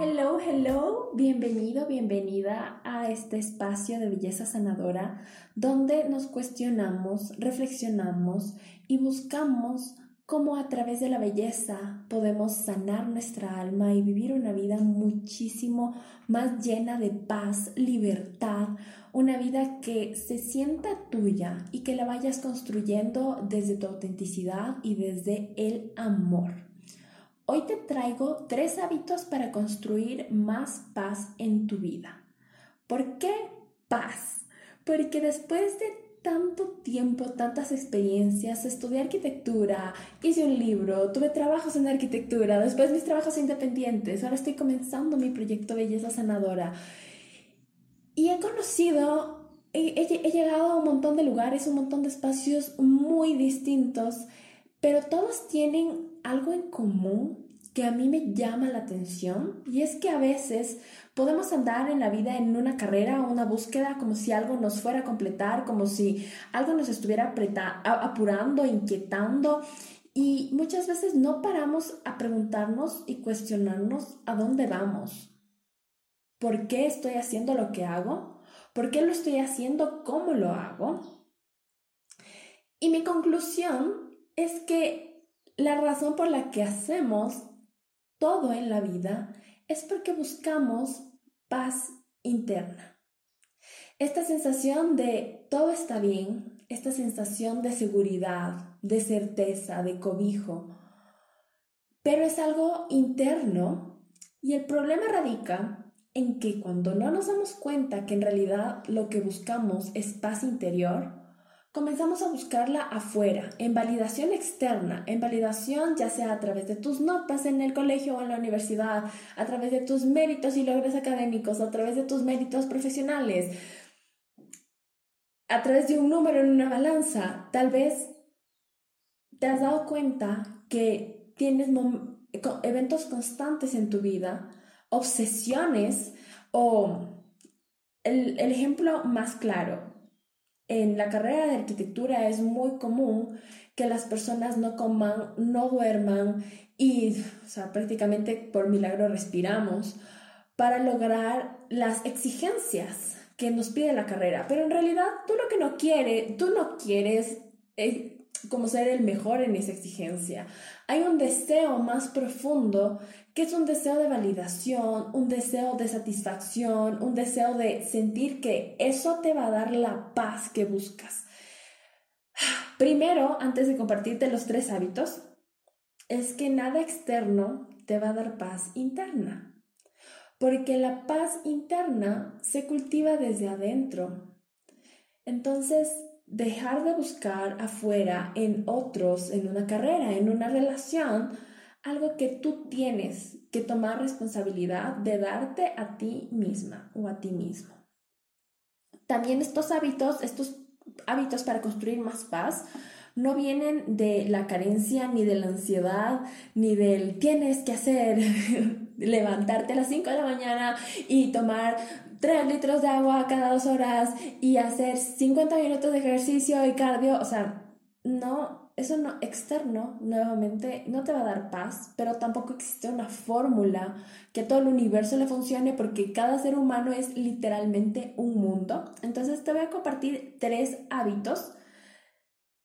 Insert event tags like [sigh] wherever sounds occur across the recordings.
Hello, hello, bienvenido, bienvenida a este espacio de belleza sanadora donde nos cuestionamos, reflexionamos y buscamos cómo a través de la belleza podemos sanar nuestra alma y vivir una vida muchísimo más llena de paz, libertad, una vida que se sienta tuya y que la vayas construyendo desde tu autenticidad y desde el amor. Hoy te traigo tres hábitos para construir más paz en tu vida. ¿Por qué paz? Porque después de tanto tiempo, tantas experiencias, estudié arquitectura, hice un libro, tuve trabajos en arquitectura, después mis trabajos independientes, ahora estoy comenzando mi proyecto Belleza Sanadora. Y he conocido, he, llegado a un montón de lugares, un montón de espacios muy distintos, pero todos tienen algo en común que a mí me llama la atención y es que a veces podemos andar en la vida en una carrera o una búsqueda como si algo nos fuera a completar, como si algo nos estuviera apurando, inquietando y muchas veces no paramos a preguntarnos y cuestionarnos a dónde vamos. ¿Por qué estoy haciendo lo que hago? ¿Por qué lo estoy haciendo? ¿Cómo lo hago? Y mi conclusión es que la razón por la que hacemos todo en la vida es porque buscamos paz interna. Esta sensación de todo está bien, esta sensación de seguridad, de certeza, de cobijo, pero es algo interno y el problema radica en que cuando no nos damos cuenta que en realidad lo que buscamos es paz interior, comenzamos a buscarla afuera, en validación externa, en validación ya sea a través de tus notas en el colegio o en la universidad, a través de tus méritos y logros académicos, a través de tus méritos profesionales, a través de un número en una balanza. Tal vez te has dado cuenta que tienes eventos constantes en tu vida, obsesiones o el, el ejemplo más claro, en la carrera de arquitectura es muy común que las personas no coman, no duerman y, o sea, prácticamente por milagro respiramos para lograr las exigencias que nos pide la carrera. Pero en realidad tú lo que no quieres, tú no quieres eh, como ser el mejor en esa exigencia. Hay un deseo más profundo que es un deseo de validación, un deseo de satisfacción, un deseo de sentir que eso te va a dar la paz que buscas. Primero, antes de compartirte los tres hábitos, es que nada externo te va a dar paz interna, porque la paz interna se cultiva desde adentro. Entonces, dejar de buscar afuera, en otros, en una carrera, en una relación, algo que tú tienes que tomar responsabilidad de darte a ti misma o a ti mismo. También estos hábitos, estos hábitos para construir más paz, no vienen de la carencia, ni de la ansiedad, ni del tienes que hacer, [laughs] levantarte a las 5 de la mañana y tomar 3 litros de agua cada dos horas y hacer 50 minutos de ejercicio y cardio. O sea, no, eso no, externo, nuevamente, no te va a dar paz, pero tampoco existe una fórmula que a todo el universo le funcione porque cada ser humano es literalmente un mundo. Entonces te voy a compartir tres hábitos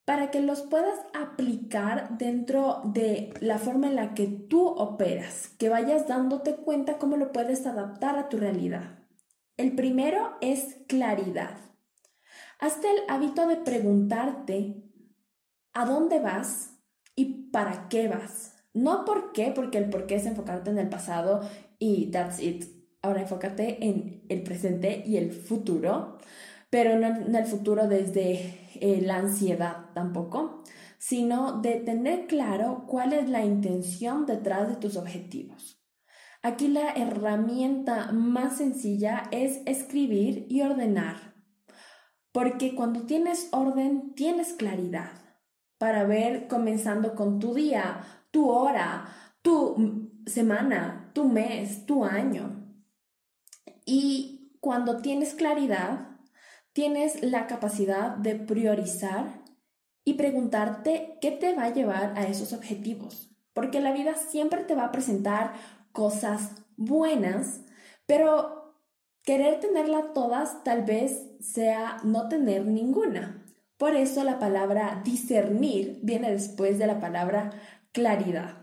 para que los puedas aplicar dentro de la forma en la que tú operas, que vayas dándote cuenta cómo lo puedes adaptar a tu realidad. El primero es claridad. Hazte el hábito de preguntarte a dónde vas y para qué vas. No por qué, porque el por qué es enfocarte en el pasado y that's it. Ahora enfócate en el presente y el futuro pero no en el futuro desde eh, la ansiedad tampoco, sino de tener claro cuál es la intención detrás de tus objetivos. Aquí la herramienta más sencilla es escribir y ordenar, porque cuando tienes orden tienes claridad para ver comenzando con tu día, tu hora, tu semana, tu mes, tu año. Y cuando tienes claridad, tienes la capacidad de priorizar y preguntarte qué te va a llevar a esos objetivos. Porque la vida siempre te va a presentar cosas buenas, pero querer tenerla todas tal vez sea no tener ninguna. Por eso la palabra discernir viene después de la palabra claridad.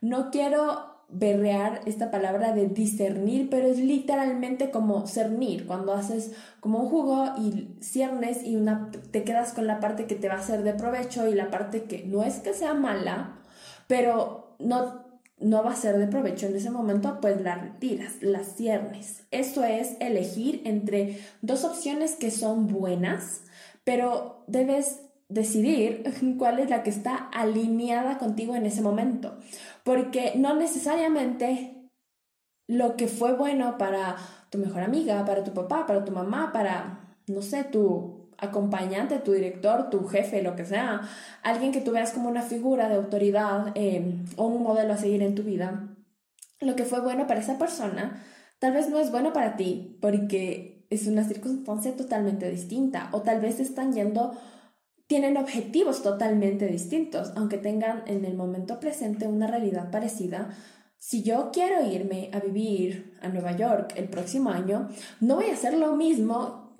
No quiero berrear esta palabra de discernir, pero es literalmente como cernir, cuando haces como un jugo y ciernes y una, te quedas con la parte que te va a ser de provecho y la parte que no es que sea mala, pero no, no va a ser de provecho en ese momento, pues la retiras, la ciernes. Eso es elegir entre dos opciones que son buenas, pero debes decidir [laughs] cuál es la que está alineada contigo en ese momento, porque no necesariamente lo que fue bueno para tu mejor amiga, para tu papá, para tu mamá, para, no sé, tu acompañante, tu director, tu jefe, lo que sea, alguien que tú veas como una figura de autoridad eh, o un modelo a seguir en tu vida, lo que fue bueno para esa persona, tal vez no es bueno para ti, porque es una circunstancia totalmente distinta, o tal vez están yendo tienen objetivos totalmente distintos, aunque tengan en el momento presente una realidad parecida. Si yo quiero irme a vivir a Nueva York el próximo año, no voy a hacer lo mismo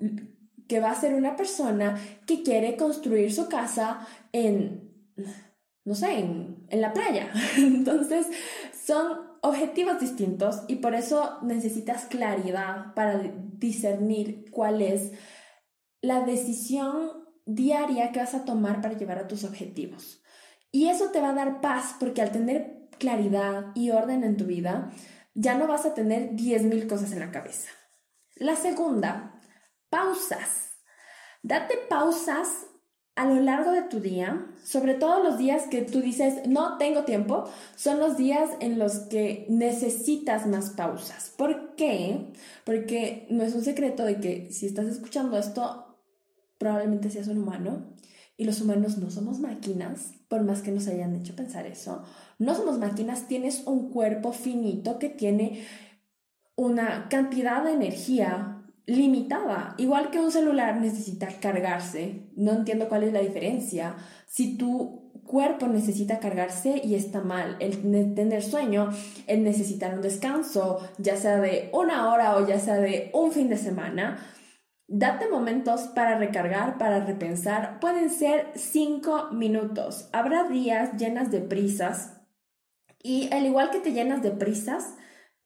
que va a hacer una persona que quiere construir su casa en, no sé, en, en la playa. [laughs] Entonces, son objetivos distintos y por eso necesitas claridad para discernir cuál es la decisión diaria que vas a tomar para llevar a tus objetivos. Y eso te va a dar paz porque al tener claridad y orden en tu vida, ya no vas a tener 10.000 cosas en la cabeza. La segunda, pausas. Date pausas a lo largo de tu día, sobre todo los días que tú dices no tengo tiempo, son los días en los que necesitas más pausas. ¿Por qué? Porque no es un secreto de que si estás escuchando esto, probablemente seas un humano y los humanos no somos máquinas, por más que nos hayan hecho pensar eso. No somos máquinas, tienes un cuerpo finito que tiene una cantidad de energía limitada, igual que un celular necesita cargarse. No entiendo cuál es la diferencia. Si tu cuerpo necesita cargarse y está mal, el tener sueño, el necesitar un descanso, ya sea de una hora o ya sea de un fin de semana, Date momentos para recargar, para repensar. Pueden ser cinco minutos. Habrá días llenas de prisas y al igual que te llenas de prisas,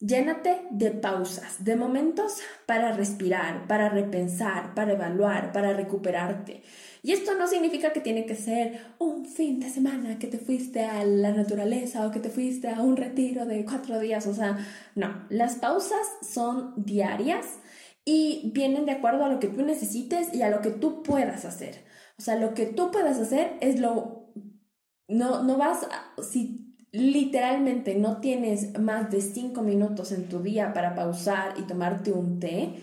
llénate de pausas, de momentos para respirar, para repensar, para evaluar, para recuperarte. Y esto no significa que tiene que ser un fin de semana que te fuiste a la naturaleza o que te fuiste a un retiro de cuatro días. O sea, no, las pausas son diarias y vienen de acuerdo a lo que tú necesites y a lo que tú puedas hacer. O sea, lo que tú puedas hacer es lo... No, no vas Si literalmente no tienes más de cinco minutos en tu día para pausar y tomarte un té,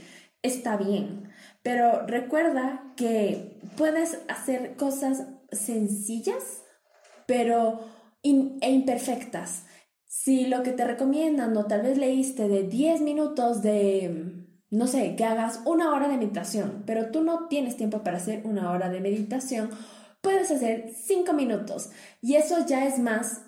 está bien. Pero recuerda que puedes hacer cosas sencillas, pero e imperfectas. Si lo que te recomiendan o tal vez leíste de 10 minutos de no sé, que hagas una hora de meditación, pero tú no tienes tiempo para hacer una hora de meditación, puedes hacer cinco minutos y eso ya es más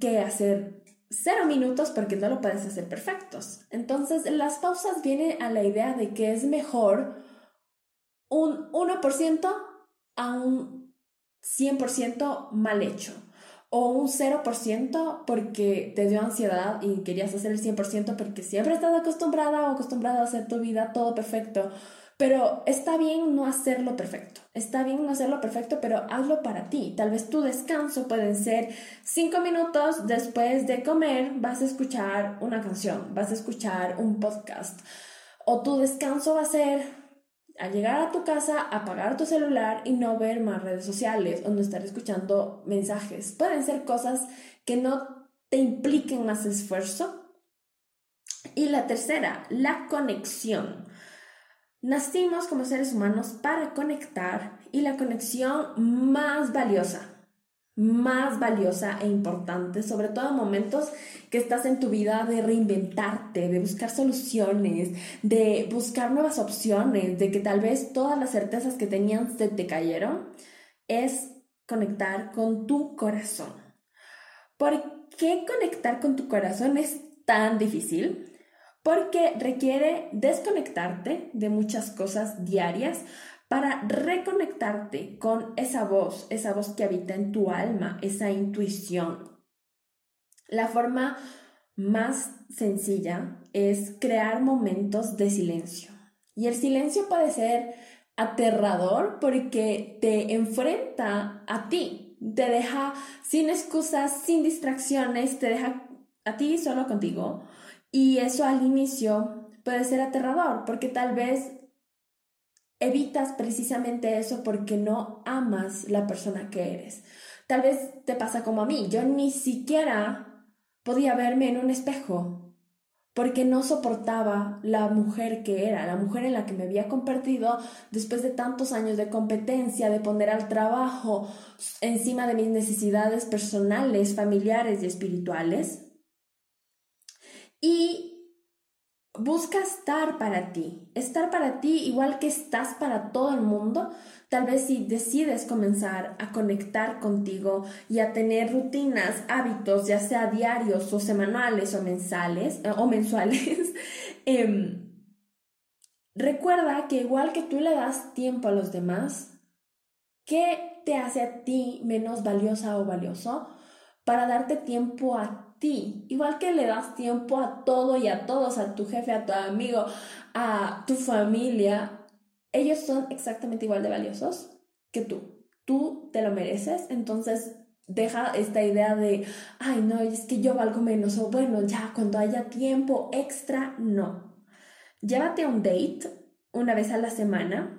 que hacer cero minutos porque no lo puedes hacer perfectos. Entonces, las pausas vienen a la idea de que es mejor un 1% a un 100% mal hecho o un 0% porque te dio ansiedad y querías hacer el 100% porque siempre estás acostumbrada o acostumbrada a hacer tu vida todo perfecto. Pero está bien no hacerlo perfecto. Está bien no hacerlo perfecto, pero hazlo para ti. Tal vez tu descanso pueden ser 5 minutos después de comer, vas a escuchar una canción, vas a escuchar un podcast. O tu descanso va a ser al llegar a tu casa, apagar tu celular y no ver más redes sociales o no estar escuchando mensajes. Pueden ser cosas que no te impliquen más esfuerzo. Y la tercera, la conexión. Nacimos como seres humanos para conectar y la conexión más valiosa más valiosa e importante, sobre todo en momentos que estás en tu vida de reinventarte, de buscar soluciones, de buscar nuevas opciones, de que tal vez todas las certezas que tenían se te cayeron, es conectar con tu corazón. ¿Por qué conectar con tu corazón es tan difícil? Porque requiere desconectarte de muchas cosas diarias para reconectarte con esa voz, esa voz que habita en tu alma, esa intuición. La forma más sencilla es crear momentos de silencio. Y el silencio puede ser aterrador porque te enfrenta a ti, te deja sin excusas, sin distracciones, te deja a ti solo contigo. Y eso al inicio puede ser aterrador porque tal vez evitas precisamente eso porque no amas la persona que eres. Tal vez te pasa como a mí, yo ni siquiera podía verme en un espejo porque no soportaba la mujer que era, la mujer en la que me había convertido después de tantos años de competencia, de poner al trabajo encima de mis necesidades personales, familiares y espirituales. Y busca estar para ti, estar para ti igual que estás para todo el mundo, Tal vez si decides comenzar a conectar contigo y a tener rutinas, hábitos, ya sea diarios o semanales o mensales eh, o mensuales, [laughs] em, recuerda que igual que tú le das tiempo a los demás, ¿qué te hace a ti menos valiosa o valioso? Para darte tiempo a ti, igual que le das tiempo a todo y a todos, a tu jefe, a tu amigo, a tu familia, ellos son exactamente igual de valiosos que tú. Tú te lo mereces, entonces deja esta idea de, ay, no, es que yo valgo menos, o bueno, ya cuando haya tiempo extra, no. Llévate a un date una vez a la semana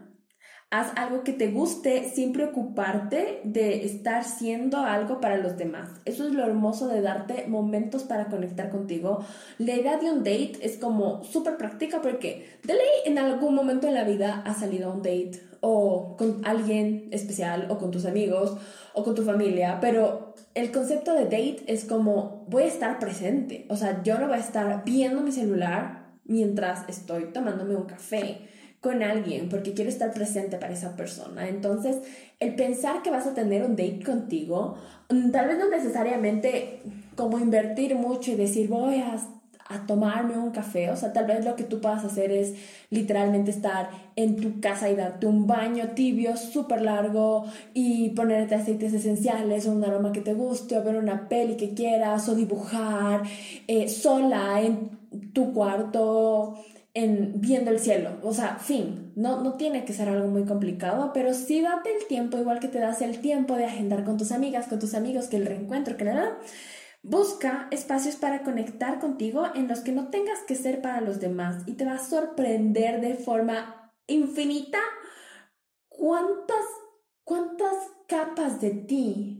Haz algo que te guste sin preocuparte de estar siendo algo para los demás. Eso es lo hermoso de darte momentos para conectar contigo. La idea de un date es como súper práctica porque de ley en algún momento en la vida has salido a un date o con alguien especial o con tus amigos o con tu familia, pero el concepto de date es como voy a estar presente. O sea, yo no voy a estar viendo mi celular mientras estoy tomándome un café con alguien porque quiero estar presente para esa persona. Entonces, el pensar que vas a tener un date contigo, mm, tal vez no necesariamente como invertir mucho y decir voy a, a tomarme un café, o sea, tal vez lo que tú puedas hacer es literalmente estar en tu casa y darte un baño tibio súper largo y ponerte aceites esenciales o un aroma que te guste o ver una peli que quieras o dibujar eh, sola en tu cuarto en viendo el cielo. O sea, fin, no, no tiene que ser algo muy complicado, pero sí date el tiempo, igual que te das el tiempo de agendar con tus amigas, con tus amigos, que el reencuentro, que nada. Busca espacios para conectar contigo en los que no tengas que ser para los demás y te va a sorprender de forma infinita cuántas, cuántas capas de ti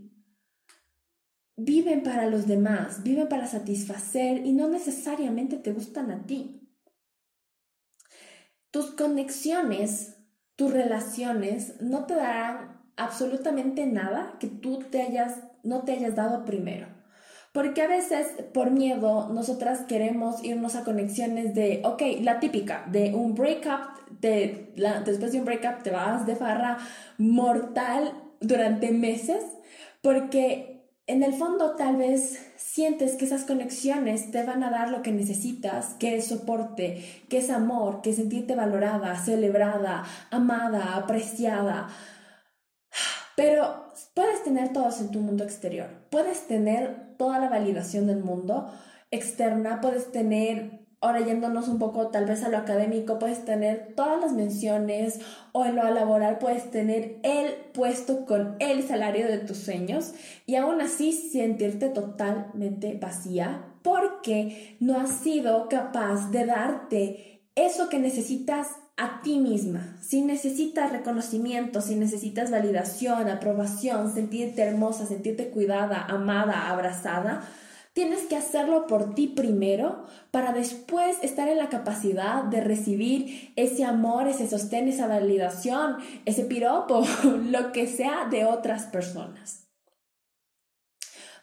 viven para los demás, viven para satisfacer y no necesariamente te gustan a ti. Tus conexiones, tus relaciones no te darán absolutamente nada que tú te hayas, no te hayas dado primero. Porque a veces por miedo nosotras queremos irnos a conexiones de, ok, la típica, de un breakup, de, después de un breakup te vas de farra mortal durante meses, porque en el fondo tal vez sientes que esas conexiones te van a dar lo que necesitas, que es soporte, que es amor, que es sentirte valorada, celebrada, amada, apreciada. Pero puedes tener todos en tu mundo exterior, puedes tener toda la validación del mundo externa, puedes tener Ahora yéndonos un poco tal vez a lo académico, puedes tener todas las menciones o en lo laboral puedes tener el puesto con el salario de tus sueños y aún así sentirte totalmente vacía porque no has sido capaz de darte eso que necesitas a ti misma. Si necesitas reconocimiento, si necesitas validación, aprobación, sentirte hermosa, sentirte cuidada, amada, abrazada, Tienes que hacerlo por ti primero para después estar en la capacidad de recibir ese amor, ese sostén, esa validación, ese piropo, [laughs] lo que sea de otras personas.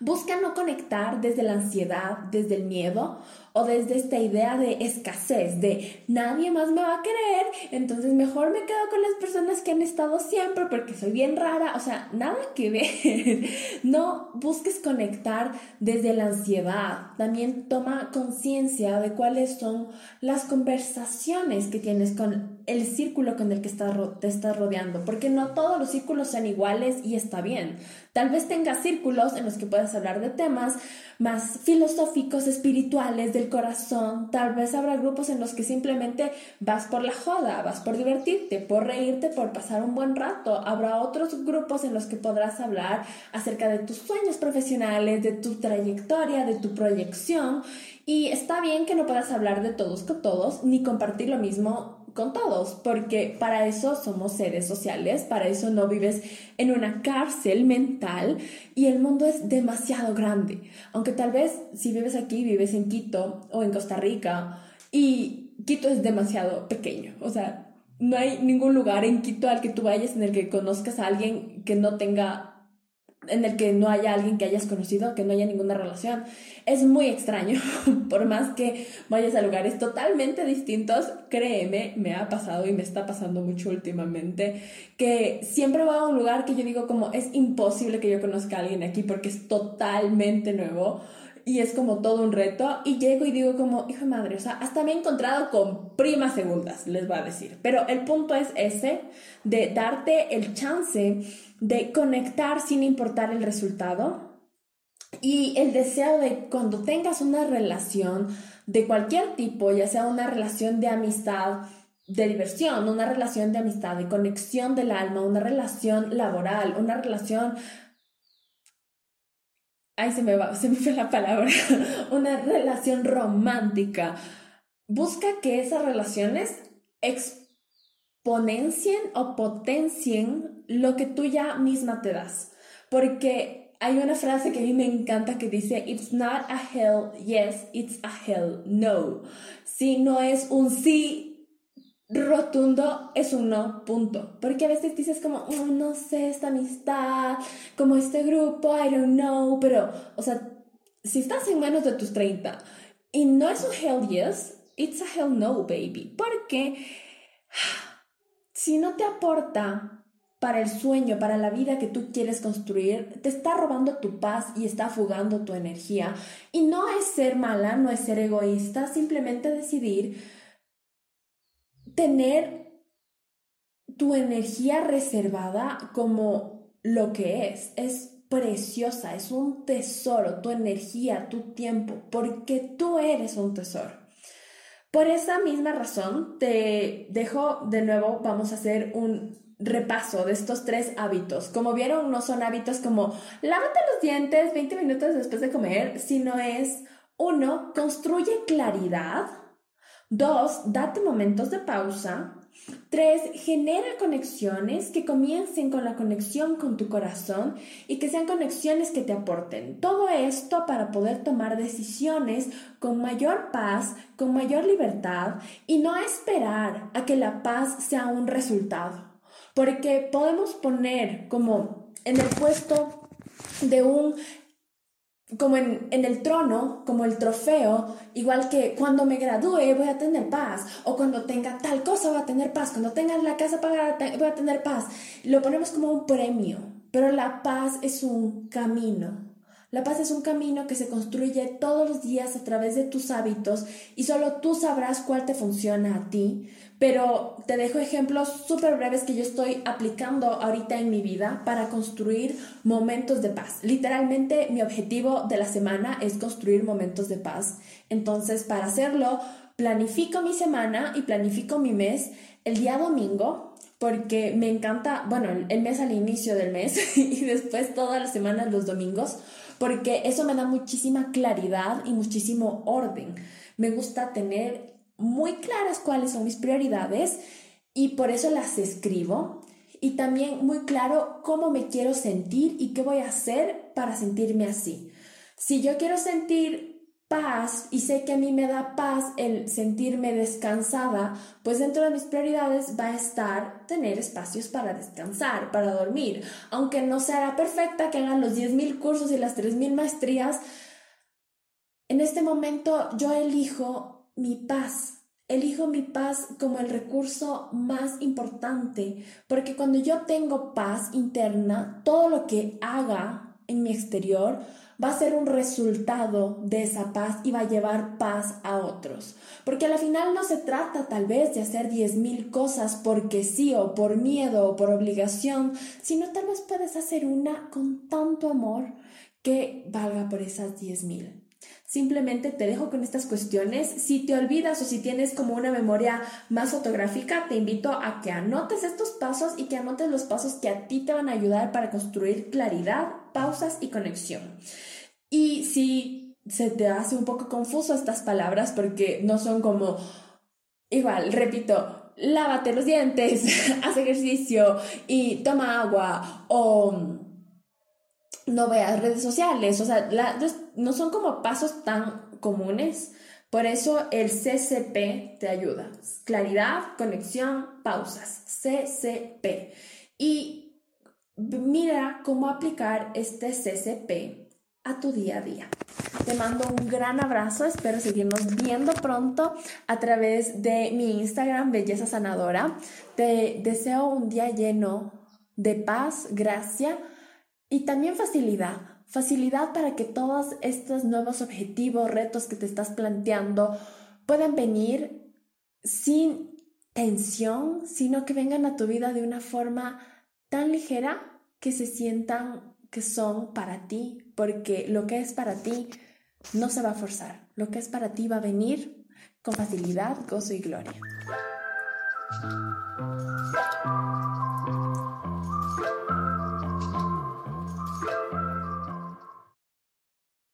Busca no conectar desde la ansiedad, desde el miedo o desde esta idea de escasez, de nadie más me va a querer, entonces mejor me quedo con las personas que han estado siempre porque soy bien rara, o sea, nada que ver. [laughs] No busques conectar desde la ansiedad, también toma conciencia de cuáles son las conversaciones que tienes con el círculo con el que te estás rodeando, porque no todos los círculos son iguales y está bien. Tal vez tengas círculos en los que puedas hablar de temas más filosóficos, espirituales, del corazón. Tal vez habrá grupos en los que simplemente vas por la joda, vas por divertirte, por reírte, por pasar un buen rato. Habrá otros grupos en los que podrás hablar acerca de tus sueños profesionales, de tu trayectoria, de tu proyección. Y está bien que no puedas hablar de todos con todos, ni compartir lo mismo con todos, porque para eso somos seres sociales, para eso no vives en una cárcel mental y el mundo es demasiado grande. Aunque tal vez si vives aquí, vives en Quito o en Costa Rica y Quito es demasiado pequeño, o sea, no hay ningún lugar en Quito al que tú vayas en el que conozcas a alguien que no tenga en el que no haya alguien que hayas conocido, que no haya ninguna relación. Es muy extraño, [laughs] por más que vayas a lugares totalmente distintos, créeme, me ha pasado y me está pasando mucho últimamente, que siempre voy a un lugar que yo digo como es imposible que yo conozca a alguien aquí porque es totalmente nuevo y es como todo un reto y llego y digo como, hijo de madre, o sea, hasta me he encontrado con primas segundas, les voy a decir. Pero el punto es ese, de darte el chance de conectar sin importar el resultado y el deseo de cuando tengas una relación de cualquier tipo, ya sea una relación de amistad, de diversión, una relación de amistad, de conexión del alma, una relación laboral, una relación... Ay, se me va, se me fue la palabra. [laughs] una relación romántica. Busca que esas relaciones exponencien o potencien lo que tú ya misma te das. Porque hay una frase que a mí me encanta que dice, It's not a hell yes, it's a hell no. Si no es un sí rotundo, es un no, punto. Porque a veces dices como, oh, no sé, esta amistad, como este grupo, I don't know, pero, o sea, si estás en menos de tus 30 y no es un hell yes, it's a hell no, baby. Porque si no te aporta para el sueño, para la vida que tú quieres construir, te está robando tu paz y está fugando tu energía. Y no es ser mala, no es ser egoísta, simplemente decidir tener tu energía reservada como lo que es. Es preciosa, es un tesoro, tu energía, tu tiempo, porque tú eres un tesoro. Por esa misma razón, te dejo de nuevo, vamos a hacer un repaso de estos tres hábitos. Como vieron, no son hábitos como lávate los dientes 20 minutos después de comer, sino es uno, construye claridad. Dos, date momentos de pausa. Tres, genera conexiones que comiencen con la conexión con tu corazón y que sean conexiones que te aporten. Todo esto para poder tomar decisiones con mayor paz, con mayor libertad y no esperar a que la paz sea un resultado. Porque podemos poner como en el puesto de un como en, el trono, como el trofeo, igual que cuando me gradúe voy a tener paz, o cuando tenga tal cosa voy a tener paz, cuando tenga la casa pagada voy a tener paz. Lo ponemos como un premio, pero la paz es un camino. La paz es un camino que se construye todos los días a través de tus hábitos y solo tú sabrás cuál te funciona a ti, pero te dejo ejemplos súper breves que yo estoy aplicando ahorita en mi vida para construir momentos de paz. Literalmente mi objetivo de la semana es construir momentos de paz. Entonces, para hacerlo, planifico mi semana y planifico mi mes el día domingo porque me encanta, bueno, el mes al inicio del mes [laughs] y después todas las semanas los domingos, porque eso me da muchísima claridad y muchísimo orden. Me gusta tener muy claras cuáles son mis prioridades y por eso las escribo y también muy claro cómo me quiero sentir y qué voy a hacer para sentirme así. Si yo quiero sentir paz y sé que a mí me da paz el sentirme descansada, pues dentro de mis prioridades va a estar tener espacios para descansar, para dormir. Aunque no será perfecta que hagan los 10.000 cursos y las 3.000 maestrías, En este momento yo elijo mi paz, elijo mi paz como el recurso más importante, porque cuando yo tengo paz interna, todo lo que haga en mi exterior va a ser un resultado de esa paz y va a llevar paz a otros. Porque al final no se trata tal vez de hacer 10.000 cosas porque sí o por miedo o por obligación, sino tal vez puedes hacer una con tanto amor que valga por esas 10.000. Simplemente te dejo con estas cuestiones. Si te olvidas o si tienes como una memoria más fotográfica, te invito a que anotes estos pasos y que anotes los pasos que a ti te van a ayudar para construir claridad, pausas y conexión. Y si se te hace un poco confuso estas palabras porque no son como igual, repito, lávate los dientes, [laughs] haz ejercicio y toma agua o no veas redes sociales, o sea, no son como pasos tan comunes. Por eso el CCP te ayuda. Claridad, conexión, pausas. CCP. Y mira cómo aplicar este CCP a tu día a día. Te mando un gran abrazo, espero seguirnos viendo pronto a través de mi Instagram Belleza Sanadora. Te deseo un día lleno de paz, gracia y también facilidad, facilidad para que todos estos nuevos objetivos, retos que te estás planteando puedan venir sin tensión, sino que vengan a tu vida de una forma tan ligera que se sientan que son para ti, porque lo que es para ti no se va a forzar, lo que es para ti va a venir con facilidad, gozo y gloria.